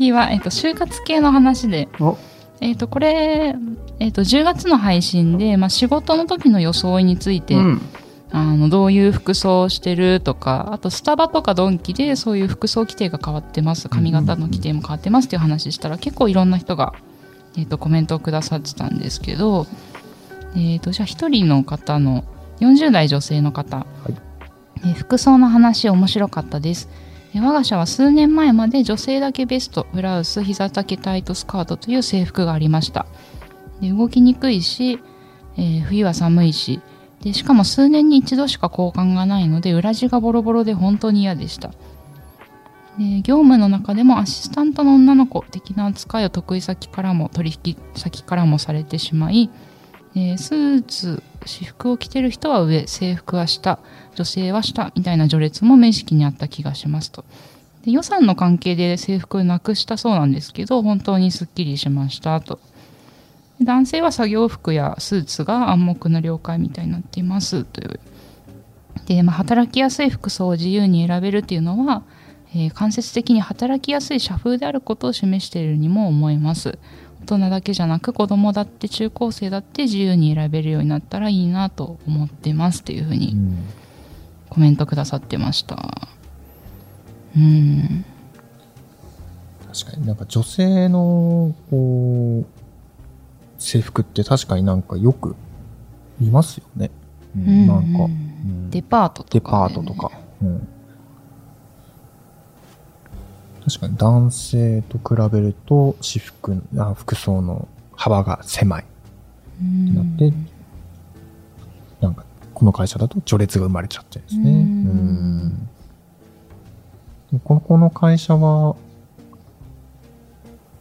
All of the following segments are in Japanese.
次は、えっと、就活系の話で、お。えっと、これ、えっと、10月の配信で、まあ、仕事の時の装いについて、うん、あのどういう服装をしてるとかあとスタバとかドンキでそういう服装規定が変わってます。髪型の規定も変わってますっていう話したら結構いろんな人が、えっとコメントをくださってたんですけど、えっとじゃあ1人の方の40代女性の方、えー服装の話面白かったです。えー我が社は数年前まで女性だけベストブラウス膝丈タイトスカートという制服がありました。で動きにくいし、えー冬は寒いし。でしかも数年に一度しか交換がないので裏地がボロボロで本当に嫌でした。で業務の中でもアシスタントの女の子的な扱いを得意先からも取引先からもされてしまい、えースーツ私服を着てる人は上制服は下女性は下みたいな序列も無意識にあった気がしますと。で予算の関係で制服をなくしたそうなんですけど本当にすっきりしましたと。男性は作業服やスーツが暗黙の了解みたいになっていますという。で、まあ、働きやすい服装を自由に選べるっていうのは、えー間接的に働きやすい社風であることを示しているにも思えます。人だけじゃなく子供だって中高生だって自由に選べるようになったらいいなと思ってますっていうふうにうん。コメントくださってました。うん。確かになんか女性のこう制服って確かになんかよく見ますよね。うん。うん。なんか、ううん。んデパートとか、デパートとか。うん確かに男性と比べると私服あ服装の幅が狭いうんなって、なんかこの会社だと序列が生まれちゃってるんですね。うん。うん。でこのこの会社は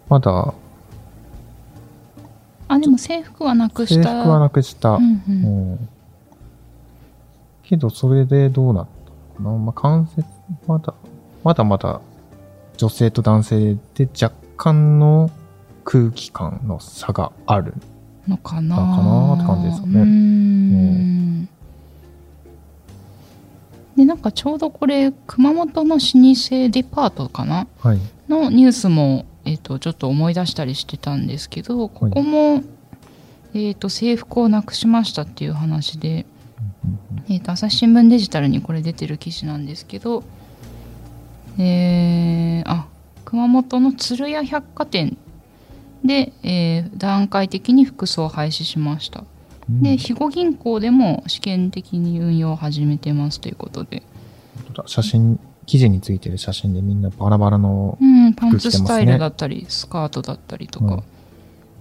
まだあでも制服はなくし制た服はなくした。うんうん。うん。けど、それでどうなったのかな。まあ、関節、まだ、まだまだ、女性と男性で若干の空気感の差がある。のかな。かなって感じですよね。うーん。でなんかちょうどこれ熊本の老舗デパートかな？はい。のニュースも、えー、とちょっと思い出したりしてたんですけどここも、えー、と制服をなくしましたっていう話で、えー、と朝日新聞デジタルにこれ出てる記事なんですけどえーあ熊本の鶴屋百貨店で、えー段階的に服装を廃止しました。うん。で肥後銀行でも試験的に運用を始めてますということで、写真、記事についてる写真でみんなバラバラのう、ん、パンツスタイルだったり、スカートだったりとか、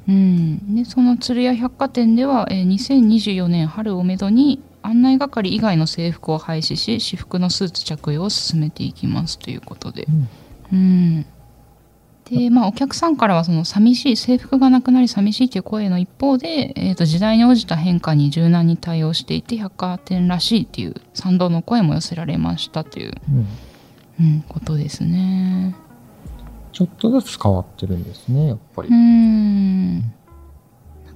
うん。でその鶴屋百貨店では、えー2024年春をめどに案内係以外の制服を廃止し私服のスーツ着用を進めていきますということで。う、ん。うん。でまあ、お客さんからはその寂しい制服がなくなり寂しいという声の一方で、えー、と時代に応じた変化に柔軟に対応していて百貨店らしいっていう賛同の声も寄せられましたという、うん。うん、ことですね。ちょっとずつ変わってるんですね、やっぱり。うん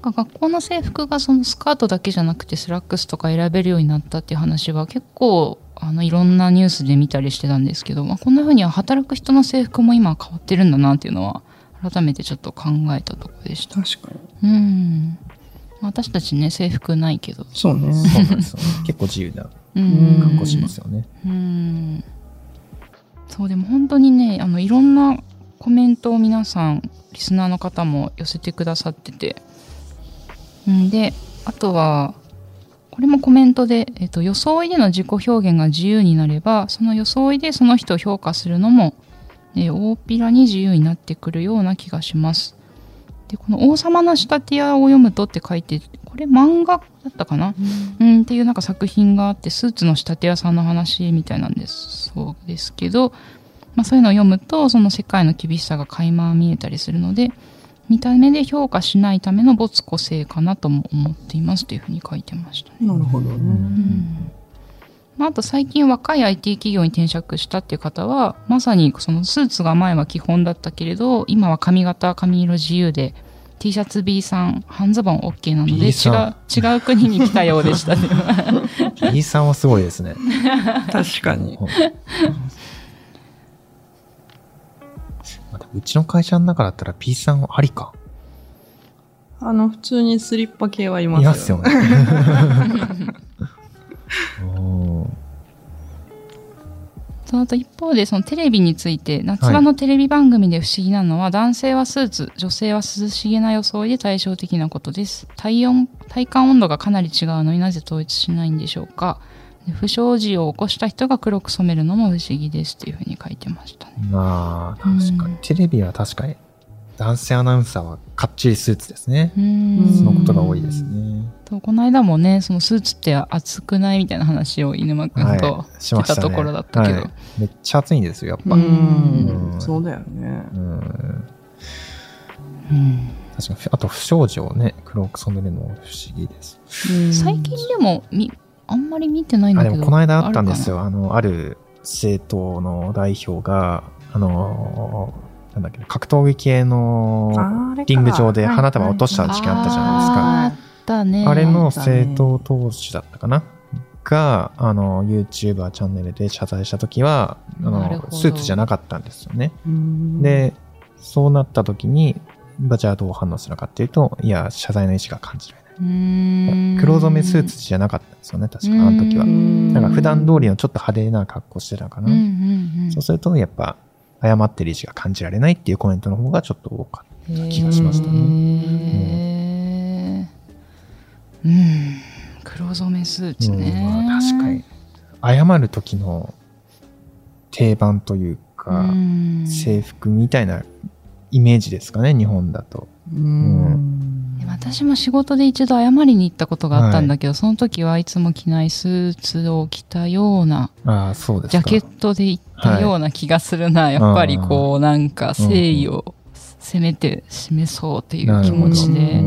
か学校の制服がそのスカートだけじゃなくてスラックスとか選べるようになったっていう話は結構あのいろんなニュースで見たりしてたんですけど、まあ、こんな風には働く人の制服も今変わってるんだなっていうのは改めてちょっと考えたところでした。確かに。うんまあ私たちね制服ないけどそうね。そうなんですよね。結構自由なうん格好しますよね。うんそうでも本当にねあのいろんなコメントを皆さんリスナーの方も寄せてくださっててうんであとはこれもコメントで、えっと、装いでの自己表現が自由になればその装いでその人を評価するのも、えー大っぴらに自由になってくるような気がします。でこの「王様の仕立て屋」を読むとって書いてこれ漫画だったかな、うん、っていうなんか作品があってスーツの仕立て屋さんの話みたいなんですそうですけどまあ、そういうのを読むとその世界の厳しさが垣間見えたりするので見た目で評価しないための没個性かなとも思っていますというふうに書いてましたね。なるほどね。うんまあ、あと最近若い IT 企業に転職したっていう方はまさにそのスーツが前は基本だったけれど今は髪型髪色自由で T シャツ B さん半ズボン OK なので B 違さう違う国に来たようでしたね。B さんはすごいですね。確かに。うちの会社の中だったら B さんはありか？あの、普通にスリッパ系はいますいよ。ますよね。そのと一方でそのテレビについて夏場のテレビ番組で不思議なのは、男性はスーツ女性は涼しげな装いで対照的なことです体温体感温度がかなり違うのになぜ統一しないんでしょうか？で不祥事を起こした人が黒く染めるのも不思議ですというふうに書いてましたねまあ、確かに。テレビは確かに、男性アナウンサーはかっちりスーツですね。そのことが多いですね。とこの間もねそのスーツって暑くないみたいな話を犬間くんとはい、しましたね。してたところだったけどはいめっちゃ暑いんですよ、やっぱ。ううんん。そうだよね。うんうん確かに、あと不祥事をね、黒く染めるのも不思議です。最近でもみあんまり見てないんあ、だけどでもこの間あったんですあよ。あの、ある政党の代表が、あの、なんだっけ、格闘技系のリング上ではい花束を落とした事件あったじゃないですか。あったねあれの政党党首だったかなが、あの、YouTuber チャンネルで謝罪したときは、あの、スーツじゃなかったんですよね。うん、で、そうなったときに、まあじゃあどう反応するかっていうと、いや、謝罪の意思が感じられ。黒染めスーツじゃなかったんですよね、確か、あの時はう。んなんか普段通りのちょっと派手な格好してたのかな。そうすると、やっぱ、謝ってる意思が感じられないっていうコメントの方がちょっと多かった気がしましたね。へーうん黒染めスーツね、うんまあ確かに。謝る時の定番というか、うん制服みたいなイメージですかね、日本だと。うん。で私も仕事で一度謝りに行ったことがあったんだけど、その時はいつも着ないスーツを着たようなああ、そうですか。ジャケットで行ったような気がするな、やっぱりこうなんか誠意を攻めて示そうっていう気持ちで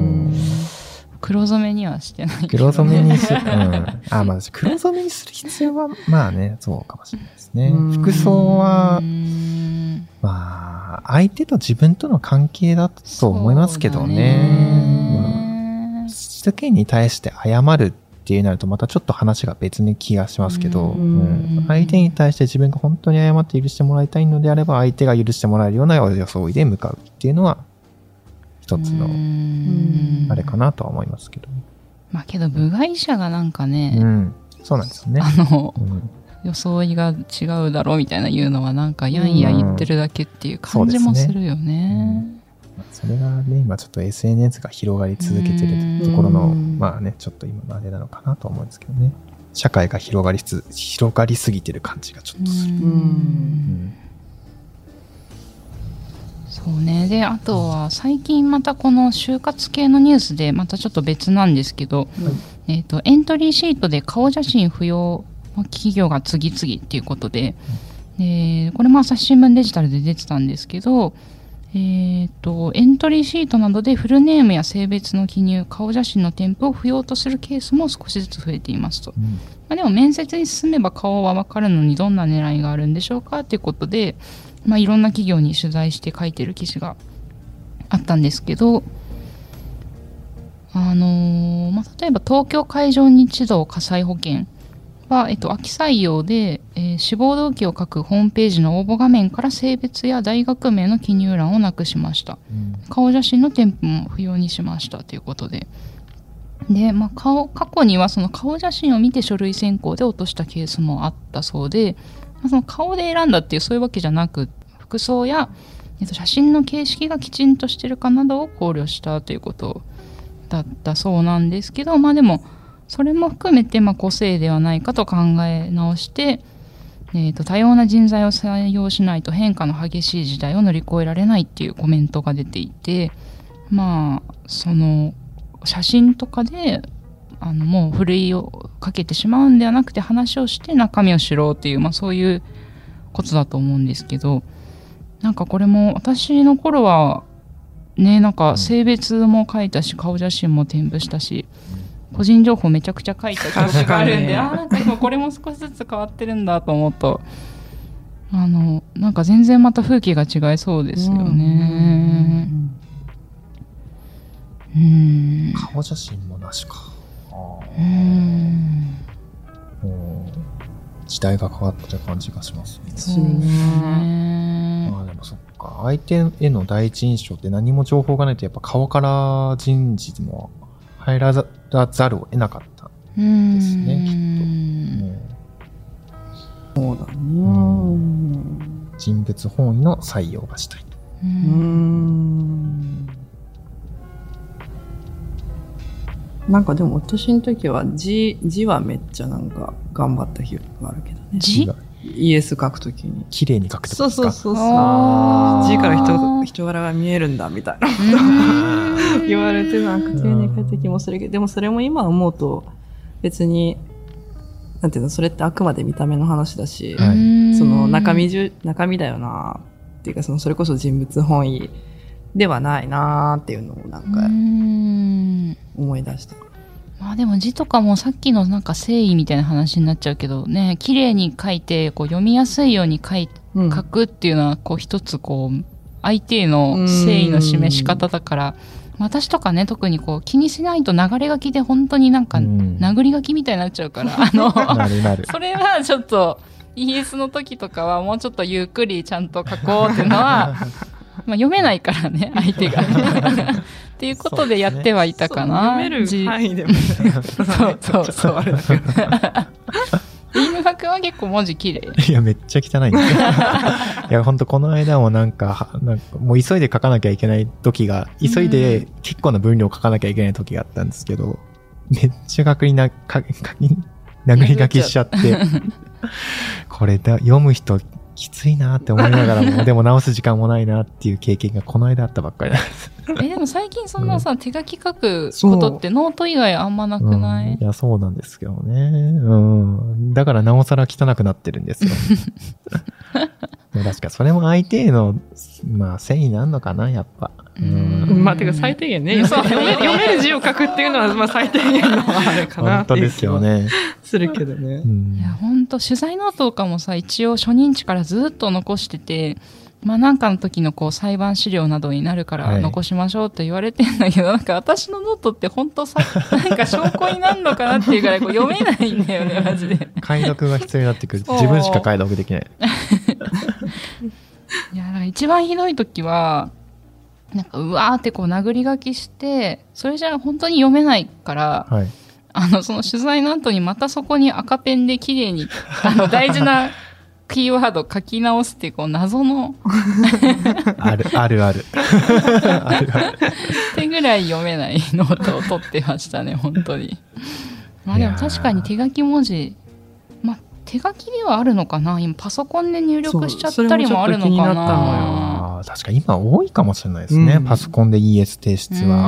黒染めにはしてないけど黒染めにする。うん。あ、まあ、黒染めにする必要は、まあね、そうかもしれないですねうん。服装はう、んまあ、相手と自分との関係だと思いますけどね。まあ世間に対して謝るっていうなるとまたちょっと話が別に気がしますけど、うんうん相手に対して自分が本当に謝って許してもらいたいのであれば相手が許してもらえるような装いで向かうっていうのは一つのうんあれかなとは思いますけど。まあけど部外者がなんかね、うん。そうなんですよね。あのうん装いが違うだろうみたいな言うのはなんかやんや言ってるだけっていう感じもするよね。それがね、今ちょっと SNS が広がり続けてるところの、うん。まあね、ちょっと今のあれなのかなと思うんですけどね。社会が広がりつ、広がりすぎてる感じがちょっとする。ううん。んそうね。であとは最近またこの就活系のニュースでまたちょっと別なんですけど、えー、とエントリーシートで顔写真不要の企業が次々っていうことで、でこれも朝日新聞デジタルで出てたんですけど、えー、とエントリーシートなどでフルネームや性別の記入顔写真の添付を不要とするケースも少しずつ増えていますと。うんまあ、でも面接に進めば顔は分かるのにどんな狙いがあるんでしょうかということで、まあ、いろんな企業に取材して書いてる記事があったんですけど、あのーまあ、例えば東京海上日動火災保険は、えっと、秋採用で、えー志望動機を書くホームページの応募画面から性別や大学名の記入欄をなくしました。うん顔写真の添付も不要にしましたということで。で、まあ、顔過去にはその顔写真を見て書類選考で落としたケースもあったそうで、まあその顔で選んだっていうそういうわけじゃなく服装や、えっと、写真の形式がきちんとしてるかなどを考慮したということだったそうなんですけどまあでもそれも含めてまあ個性ではないかと考え直して、えー、と多様な人材を採用しないと変化の激しい時代を乗り越えられないっていうコメントが出ていてまあその写真とかであのもうふるいをかけてしまうんではなくて話をして中身を知ろうっていう、まあ、そういうことだと思うんですけどなんかこれも私の頃はねなんか性別も書いたし顔写真も添付したし個人情報めちゃくちゃ書いた記憶があるんで、あーなんか今これも少しずつ変わってるんだと思うとあのなんか全然また風景が違いそうですよね。うん顔写真もなしか。あうーんーもう時代が変わった感じがしますね。そうねまあでもそっか。相手への第一印象って何も情報がないとやっぱ顔から人事も入らざるを得なかった。うんですねきっとうんそうだね。人物本位の採用がしたいと。ううんん。なんかでも私の時は字、字はめっちゃなんか頑張った記憶があるけどね。字？がイエス書くときに。綺麗に書くってこそうそうそうそう。字から人人柄が見えるんだみたいなうん 言われてなんか丁寧に書いた気もするけど、でもそれも今思うと別に、なんていうの、それってあくまで見た目の話だし、はい。その中身中、中身だよなっていうか、そのそれこそ人物本位ではないなっていうのをなんうかん。思い出した。まあでも字とかもさっきのなんか誠意みたいな話になっちゃうけどね綺麗に書いてこう読みやすいように書いうん。書くっていうのはこう一つこう相手への誠意の示し方だから私とかね特にこう気にしないと流れ書きで本当になんかうん殴り書きみたいになっちゃうからあの なるなる。それはちょっと ES の時とかはもうちょっとゆっくりちゃんと書こうっていうのは まあ読めないからね相手が。っていうことでやってはいたかな。読める字範囲でも。そうそうそう。ビームフは結構文字綺麗。いや、めっちゃ汚いん いや、ほんとこの間もなんか、はなんかもう急いで書かなきゃいけない時が、急いで結構な分量書かなきゃいけない時があったんですけど、めっちゃ書きな、書き、書き、殴り書きしちゃって、これだ、読む人きついなって思いながらも、でも直す時間もないなっていう経験がこの間あったばっかりなんです。え、でも最近そんなさ、手書き書くことってノート以外あんまなくない、うんいや、そうなんですけどね。うん。だからなおさら汚くなってるんですよ。確かそれも相手への、まあ、誠意なんのかな、やっぱ。うんまあ、てか最低限ね、読め読める字を書くっていうのは、まあ最低限のあれかなっていう本当です気はよね。するけどねう。んいや、ほんと、取材ノートとかもさ、一応初任地からずっと残してて、まあなんかの時のこう裁判資料などになるからはい残しましょうって言われてんだけど、なんか私のノートって本当さ、なんか証拠になるのかなっていうぐらいこう読めないんだよね、マジで。解読が必要になってくる。自分しか解読できない。いや、一番ひどい時は、なんかうわーってこう殴り書きして、それじゃ本当に読めないから、はい。あの、その取材の後にまたそこに赤ペンで綺麗に、あの、大事な キーワード書き直すっていう、こう、謎の、ある、あるある。あるある。手ぐらい読めないノートを取ってましたね、本当に。まあでも確かに手書き文字、まあ、手書きではあるのかな？今、パソコンで入力しちゃったりもあるのかな？ったのよなああ、確か今多いかもしれないですね。うんパソコンで ES 提出うは。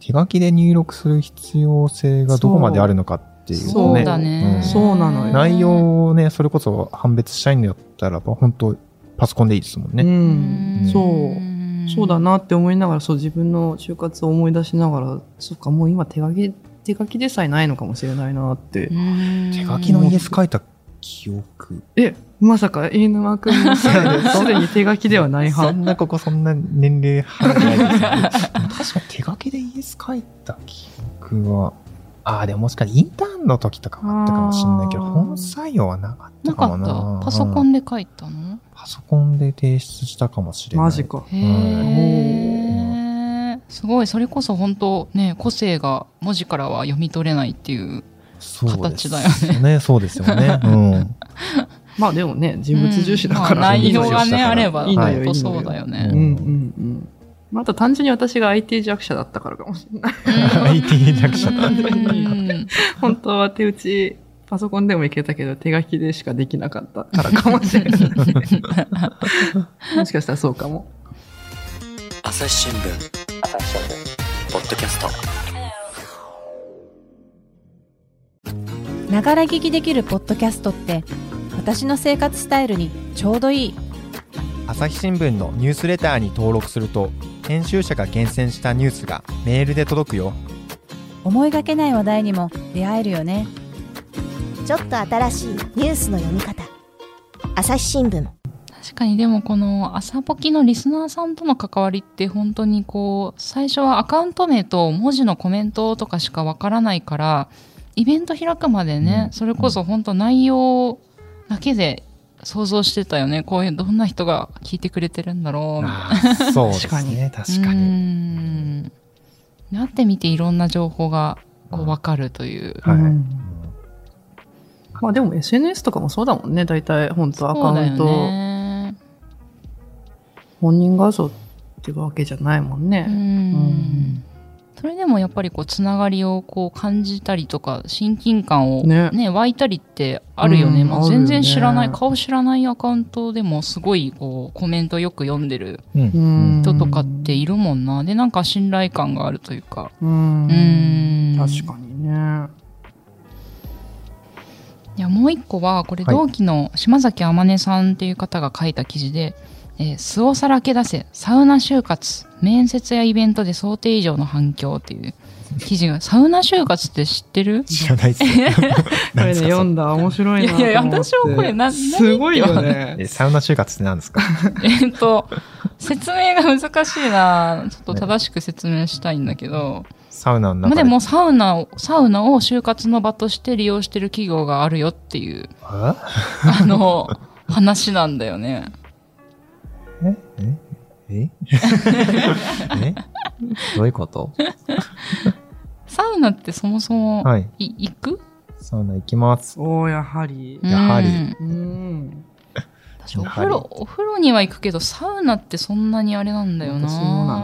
手書きで入力する必要性がどこまであるのかっていうね。そうだね。んそうなのよ内容をね、それこそ判別したいんだったらば、本当パソコンでいいですもんうね。ん。んそう。そうだ。なって思いながら、そう自分の就活を思い出しながら、そっか、もう今手書き、手書きでさえないのかもしれないなって。手書きの ES 書いた記憶。え、まさか、飯沼くんもすでに手書きではないそ派。んなここそんな年齢離れてないですけど。確か手書きで ES 書いた記憶は、ああ、でももしかしてインターンの時とかはあったかもしれないけど、本採用はなかったなかっかもな。た。パソコうんンで書いたの？パソコンで提出したかもしれない。マジか。へえ。すごい、それこそ本当ね、個性が文字からは読み取れないっていう。そうです形だよね。ね、そうですよね。うん。まあでもね、人物重視だから、うんまあ内容がね、あれば、いいのよ本当そうだよね。うんうんうん。まあ、あと単純に私が IT 弱者だったからかもしれない。IT 弱者だ。うん本当は手打ち、パソコンでもいけたけど、手書きでしかできなかったからかもしれない。もしかしたらそうかも。朝日新聞ポッドキャスト。ながら聞きできるポッドキャストって私の生活スタイルにちょうどいい。朝日新聞のニュースレターに登録すると編集者が厳選したニュースがメールで届くよ。思いがけない話題にも出会えるよね。ちょっと新しいニュースの読み方。朝日新聞確かに。でもこの朝ポキのリスナーさんとの関わりって本当にこう最初はアカウント名と文字のコメントとかしかわからないからイベント開くまでね、うん。それこそ本当内容だけで想像してたよね。こういうどんな人が聞いてくれてるんだろう。みたいなそうですね。確かうーにん。なってみていろんな情報がこう分かるという。はい、うん。まあでも SNS とかもそうだもんね。大体本当アカウント、ね。本人画像っていうわけじゃないもんうね。ん。それでもやっぱりこうつながりをこう感じたりとか親近感をね。ね湧いたりってあるよね、うん。もう全然知らない、ね。顔知らないアカウントでもすごいこうコメントよく読んでるうん。うん人とかっているもんな。でなんか信頼感があるというか。うん。うん。確かにね。いやもう一個はこれはい同期の島崎天音さんっていう方が書いた記事で「えー素をさらけ出せサウナ就活面接やイベントで想定以上の反響」っていう記事が。サウナ就活って知ってる？知らないです。これで読んだ。面白いな。と思って。いやいや私もこれな何？すごいよね。えサウナ就活って何ですか？えっと説明が難しいな。ちょっと正しく説明したいんだけど、サウナのまあ、中でもサウナをサウナを就活の場として利用してる企業があるよっていう。ああの話なんだよね。え？え？え？どういうこと？サウナってそもそも、はい。い行く？サウナ行きます。おー、やはり。やはり。うん。うん。私お風呂お風呂には行くけどサウナってそんなにあれなんだよな。私もな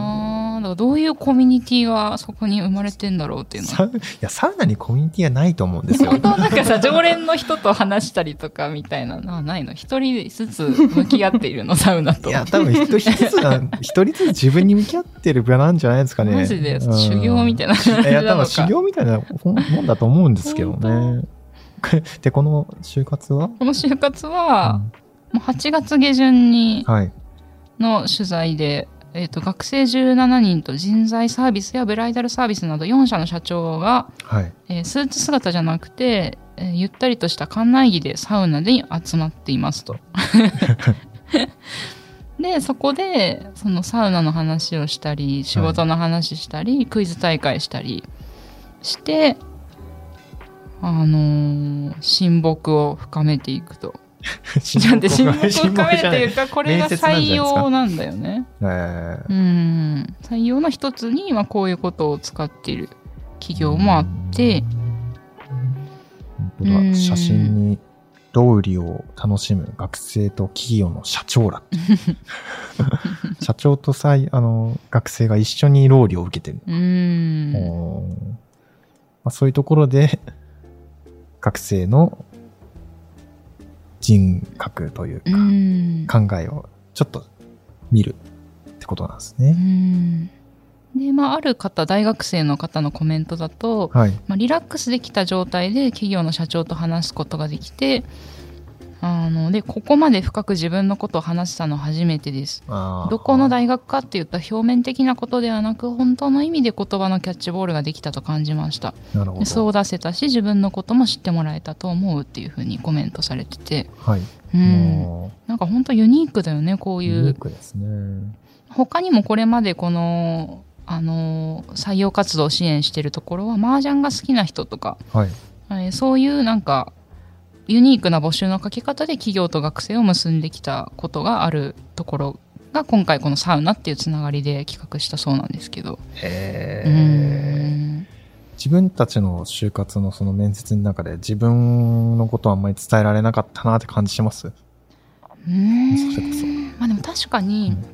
だからどういうコミュニティがそこに生まれてんだろうっていうのは。いや、サウナにコミュニティがないと思うんですよ。本当はなんかさ常連の人と話したりとかみたいなのはないの？一人ずつ向き合っているの？サウナと。いや、多分一人ずつが、一人ずつ自分に向き合ってる場なんじゃないですかね。マジでうん。修行みたいな感じいや、多分修行みたいなもんだと思うんですけどね。で、この就活は、この就活は、うん。もう8月下旬にはい。の取材で、えっと学生17人と人材サービスやブライダルサービスなど4社の社長が、はい。えースーツ姿じゃなくて、えーゆったりとした館内着でサウナで集まっていますと。でそこでそのサウナの話をしたり仕事の話したり、クイズ大会したりしてあのー親睦を深めていくと。なんで親睦を深めるというかこれが採用なんだよね。えーうん。採用の一つに、まあ、こういうことを使っている企業もあって、本当だ。うん。写真に、ロウリュを楽しむ学生と企業の社長ら。社長とさい、あの、学生が一緒にロウリュを受けてる。うん。まあ、そういうところで、学生の人格というか、うん考えをちょっと見るってことなんですうね。んで、まあ、ある方大学生の方のコメントだと、はい。まあ、リラックスできた状態で企業の社長と話すことができてあのでここまで深く自分のことを話したの初めてですどこの大学かって言った表面的なことではなく本当の意味で言葉のキャッチボールができたと感じましたなるほど。でそう出せたし自分のことも知ってもらえたと思うっていうふうにコメントされててはい。うんもなんか本当ユニークだよねこういううユニークですね。他にもこれまでこのあの採用活動を支援してるところは麻雀が好きな人とか、はい。えーそういうなんかユニークな募集の書き方で企業と学生を結んできたことがあるところが今回このサウナっていうつながりで企画したそうなんですけど。へうーん自分たちの就活のその面接の中で自分のことはあんまり伝えられなかったなって感じします？うんそれこそまあでも確かに、うん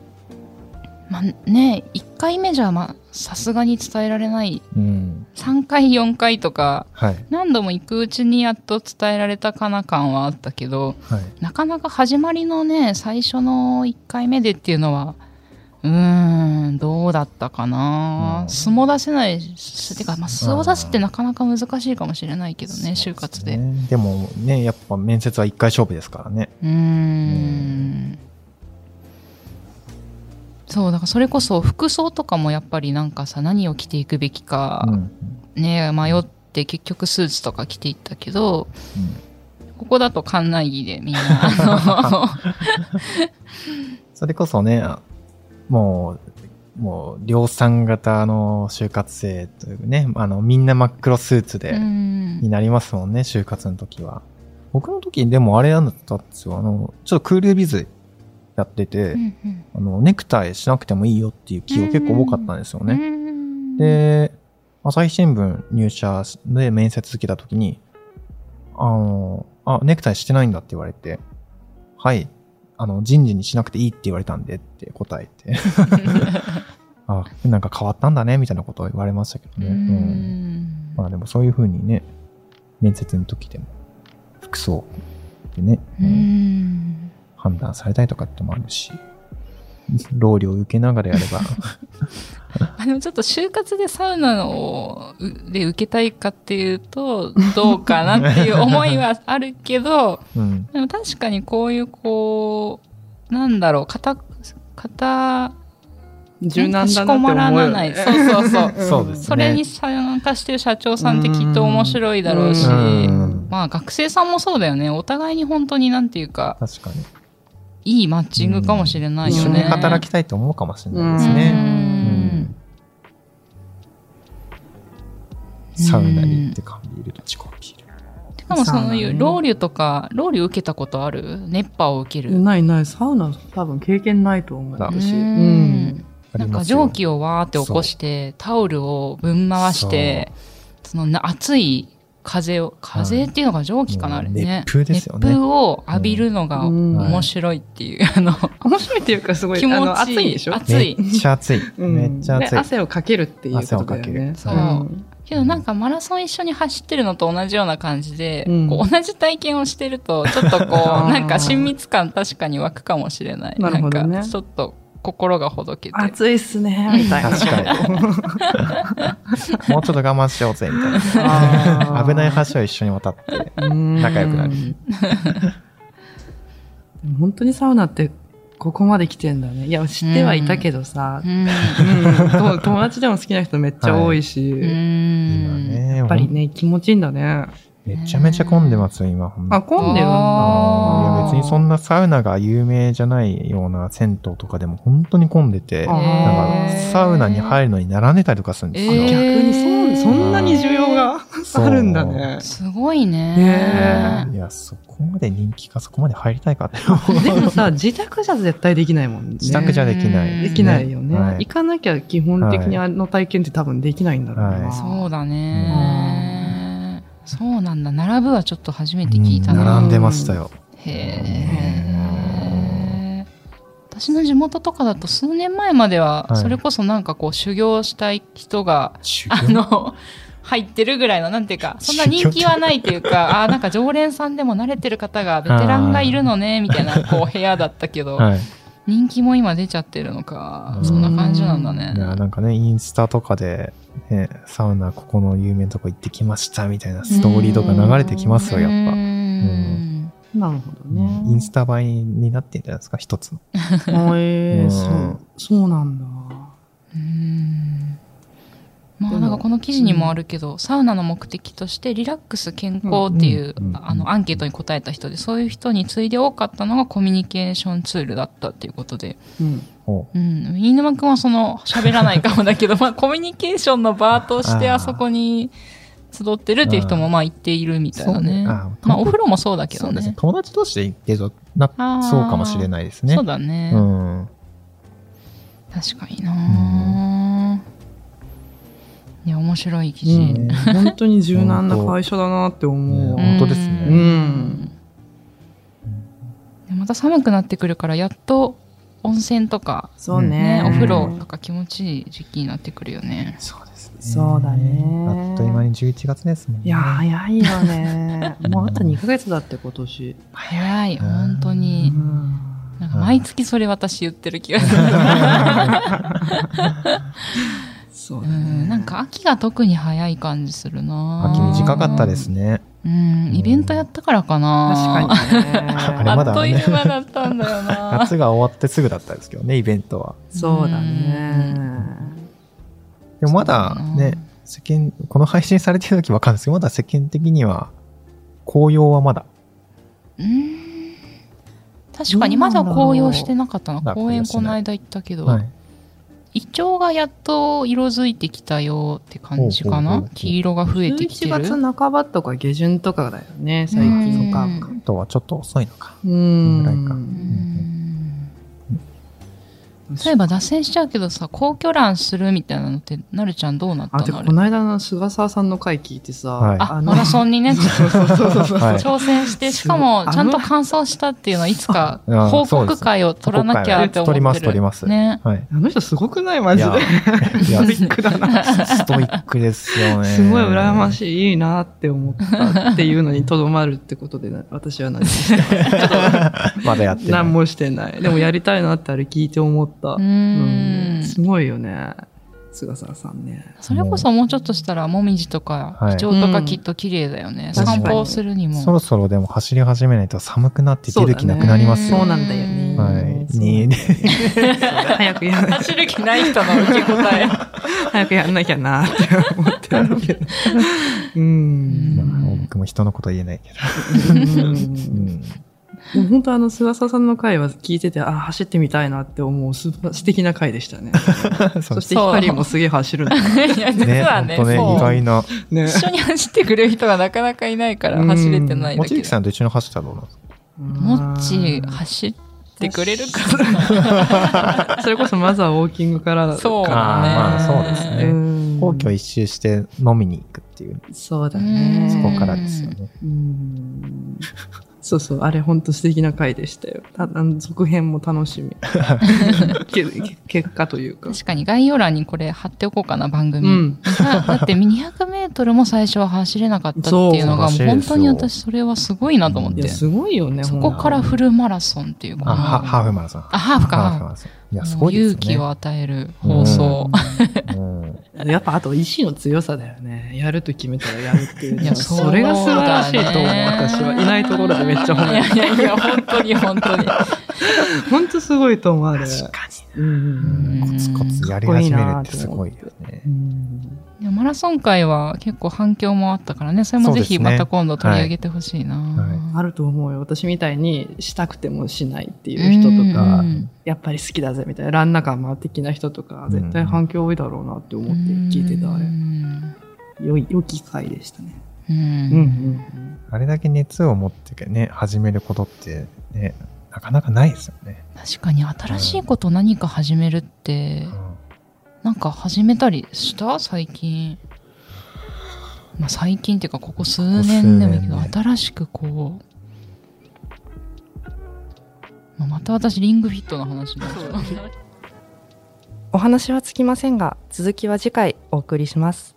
まあね1回目じゃまあさすがに伝えられないうん。3回4回とかはい。何度も行くうちにやっと伝えられたかな感はあったけどはい。なかなか始まりのね最初の1回目でっていうのはうーん、どうだったかな、うん素も出せないし、てか、まあ、素を出すってなかなか難しいかもしれないけどね、就活で。ねでもね、やっぱ面接は一回勝負ですからね。うーん。そう、だからそれこそ服装とかもやっぱりなんかさ、何を着ていくべきか、うん。ね、迷って結局スーツとか着ていったけど、ここだと館内着でみんな、あ それこそね、もう、もう、量産型の就活生というね、あの、みんな真っ黒スーツの、で、うんになりますもんね、就活の時は。僕の時でもあれなんだったんですよ。あの、ちょっとクールビズやってて、うんうん。あの、ネクタイしなくてもいいよっていう企業結構多かったんですよね。うんで、朝日新聞入社で面接受けた時に、あの、あ、ネクタイしてないんだって言われて、はい、あの、人事にしなくていいって言われたんでって答えて、あ、なんか変わったんだね、みたいなことを言われましたけどね。ううん。んまあでもそういう風にね、面接の時でも、服装でね、うん判断されたりとかってもあるし、労力を受けながらやれば、あでもちょっと就活でサウナをうで受けたいかっていうとどうかなっていう思いはあるけどうん、でも確かにこういうこうなんだろう肩肩柔軟だなってかしこまら思うよね。ない。そうそうそう。そうですね。それに参加してる社長さんってきっと面白いだろうし。うん。まあ学生さんもそうだよね。お互いに本当になんていうか。確かに。いいマッチングかもしれない一緒によね。働きたいと思うかもしれないですうね。んサウナに行って缶ビールとチコビール。しかもそういうロウリュとか、ロウリュ受けたことある？熱波を受ける。ないない、サウナ多分経験ないと思うあ私。ううんん。なんか蒸気をわーって起こして、タオルをぶん回して、そのな熱い風を、風っていうのが蒸気かな、あれね。熱風ですよね。熱風を浴びるのがうん。面白いっていう、あの、面白いっていうかすごい、気持ちいい。あの、暑いんでしょ？暑い。めっちゃ暑い。うん。めっちゃ暑い。で。汗をかけるっていうことだよ汗をかける。ね。そう。んけどなんかマラソン一緒に走ってるのと同じような感じで、うん。こう同じ体験をしてると、ちょっとこう、なんか親密感確かに湧くかもしれない。なるほどね。んかちょっと心がほどけて。暑いっすね、みたいな。確かもうちょっと我慢しようぜ、みたいあな。危ない橋を一緒に渡って。に仲良くなる。本当にサウナってここまで来てんだね。いや、知ってはいたけどさう、ん。うん と友達でも好きな人めっちゃ多いし、うやん。今ね、っぱりね、気持ちいいんだね。めちゃめちゃ混んでますよ、今。ほんとあ、混んでるんだ。いや別にそんなサウナが有名じゃないような銭湯とかでも本当に混んでて、あなんかサウナに入るのに並んでたりとかするんですよ。えー逆にそう、そんなに需要があるんだね。すごいね。ねいや、そこまで人気か、そこまで入りたいかって。でもさ、自宅じゃ絶対できないもんね。自宅じゃできないうんできないよね、はい行かなきゃ基本的にあの体験って多分できないんだろうな。はいそうだね。そうなんだ。並ぶはちょっと初めて聞いたな。うん並んでましたよ。へえ。私の地元とかだと数年前までは、はいそれこそなんかこう修行したい人が、修あの、入ってるぐらいの、なんていうか、そんな人気はないっていうか、あなんか常連さんでも慣れてる方が、ベテランがいるのね、みたいな、こう、部屋だったけど、はい。人気も今出ちゃってるのかう、んそんな感じなんだねい。や、なんかね、インスタとかで、ね、サウナここの有名なとこ行ってきましたみたいなストーリーとか流れてきますよ、やっぱ。うんなるほどね。インスタ映えになってんじゃないですか、一つの。あえーうんそう、そうなんだ。うんまあなんかこの記事にもあるけど、サウナの目的としてリラックス健康っていう、うんうんあのアンケートに答えた人でそういう人に次いで多かったのがコミュニケーションツールだったっていうことで、うん。おうん、飯沼くんはその喋らないかもだけど、まあコミュニケーションの場としてあそこに集ってるっていう人もまあ言っているみたいなね。あまあお風呂もそうだけどねそうですね。。友達同士で行ってるとなそうかもしれないですね。そうだね。うん。確かにな、いや、面白い記事。うん本当に柔軟な会社だなって思う本当ですねうんでまた寒くなってくるからやっと温泉とか、そうねね。お風呂とか気持ちいい時期になってくるよね。そうですね。そうだねあっという間に11月ですもんね。いや、早いよね。もうあと2ヶ月だって今年。早い、うん本当うに。んなんか毎月それ私言ってる気がする。そうだうん、ね。なんか秋が特に早い感じするな秋短かったです。ね。うん、イベントやったからかな確かにね。あれまだあっという間だったんだよな 夏が終わってすぐだったんですけどね、イベントは。そうだね。でもまだね、世間、この配信されてる時わかんないですけど、まだ世間的には、紅葉はまだ。うん確かにまだ紅葉してなかったな公園この間行ったけど、はい。イチョウがやっと色づいてきたよって感じかな？黄色が増えてきて11る月半ばとか下旬とかだよね、最近か。うん。関東はちょっと遅いのか。うん。ぐらいか。うん例えば脱線しちゃうけどさ皇居欄するみたいなのってなるちゃんどうなったの？あれこの間の菅沢さんの回聞いてさ、はいあマラソンにねそうそうそうそうそう。はい挑戦してしかもちゃんと完走したっていうのはいつかあ報告会を取らなきゃって思ってる取ります、取ります。ねはい。あの人すごくない？マジで。いや、いやストイックだな。ストイックですよね。すごい羨まい。しい、いいなって思ったっていうのにとどまるってことで、私は何もしてまだやってない。何もしてない。でもやりたいなってあれ聞いて思った。うーんすごいよね。菅沢さんね。それこそもうちょっとしたらもみじとかはいイチョウとかきっと綺麗だよね、うん散歩するにもそろそろでも走り始めないと寒くなって出る気なくなりますよ。そうなんだよね。はい。に、早くやんなきゃ、走る気ない人の受け答え 早くやんなきゃなって思ってるけど。うん。まあ僕も人のこと言えないけど。うんも本当あの、菅沢さんの回は聞いてて、あ、走ってみたいなって思う、す素敵な回でしたね。そして光もすげえ走るんだ。いや実ね、はねね、意外な。ね。一緒に走ってくれる人がなかなかいないからうん。走れてないもだけで。ちゆきさんと一緒に走ったらどうなんですかもっち走ってくれるかな。それこそまずはウォーキングからそうかまあそうですね。うん。皇居一周して飲みに行くっていう、そうだね。うんそこからですよね。うんそうそう、あれ本当素敵な回でしたよ。たあの続編も楽しみ。け結果というか。確かに概要欄にこれ貼っておこうかな番組、うんだだって200メートルも最初は走れなかったっていうのが本当に私それはすごいなと思ってすごいよね、そこからフルマラソンっていうこのあ、はハーフマラソン。あハーフかハーフマラソン。いや、すごいですよね。勇気を与える放送。うん。うんやっぱあと意志の強さだよね。やると決めたらやるっていう。いやそれが素晴らしいと思う、私は。いないところでめっちゃ褒める。いやいやいや、本当に本当に。本当すごいと思う、あれ。確かに。うん。コツコツやり始めるってすごいよねう。んでもマラソン会は結構反響もあったからね、それもぜひまた今度取り上げてほしいな。はいあると思うよ。私みたいにしたくてもしないっていう人とかう、んやっぱり好きだぜみたいな、ランナー感的な人とか、絶対反響多いだろうなって思って聞いてた、あうれ。ん良い、良き回でしたね。ううんんあれだけ熱を持ってね、始めることってね、なかなかないですよね。確かに新しいこと何か始めるって、なんか始めたりした？最近。まあ最近っていうかここ数年でもいいけど、ここ数年新しくこう、まあまた私リングフィットの話になっちゃう。お話はつきませんが続きは次回お送りします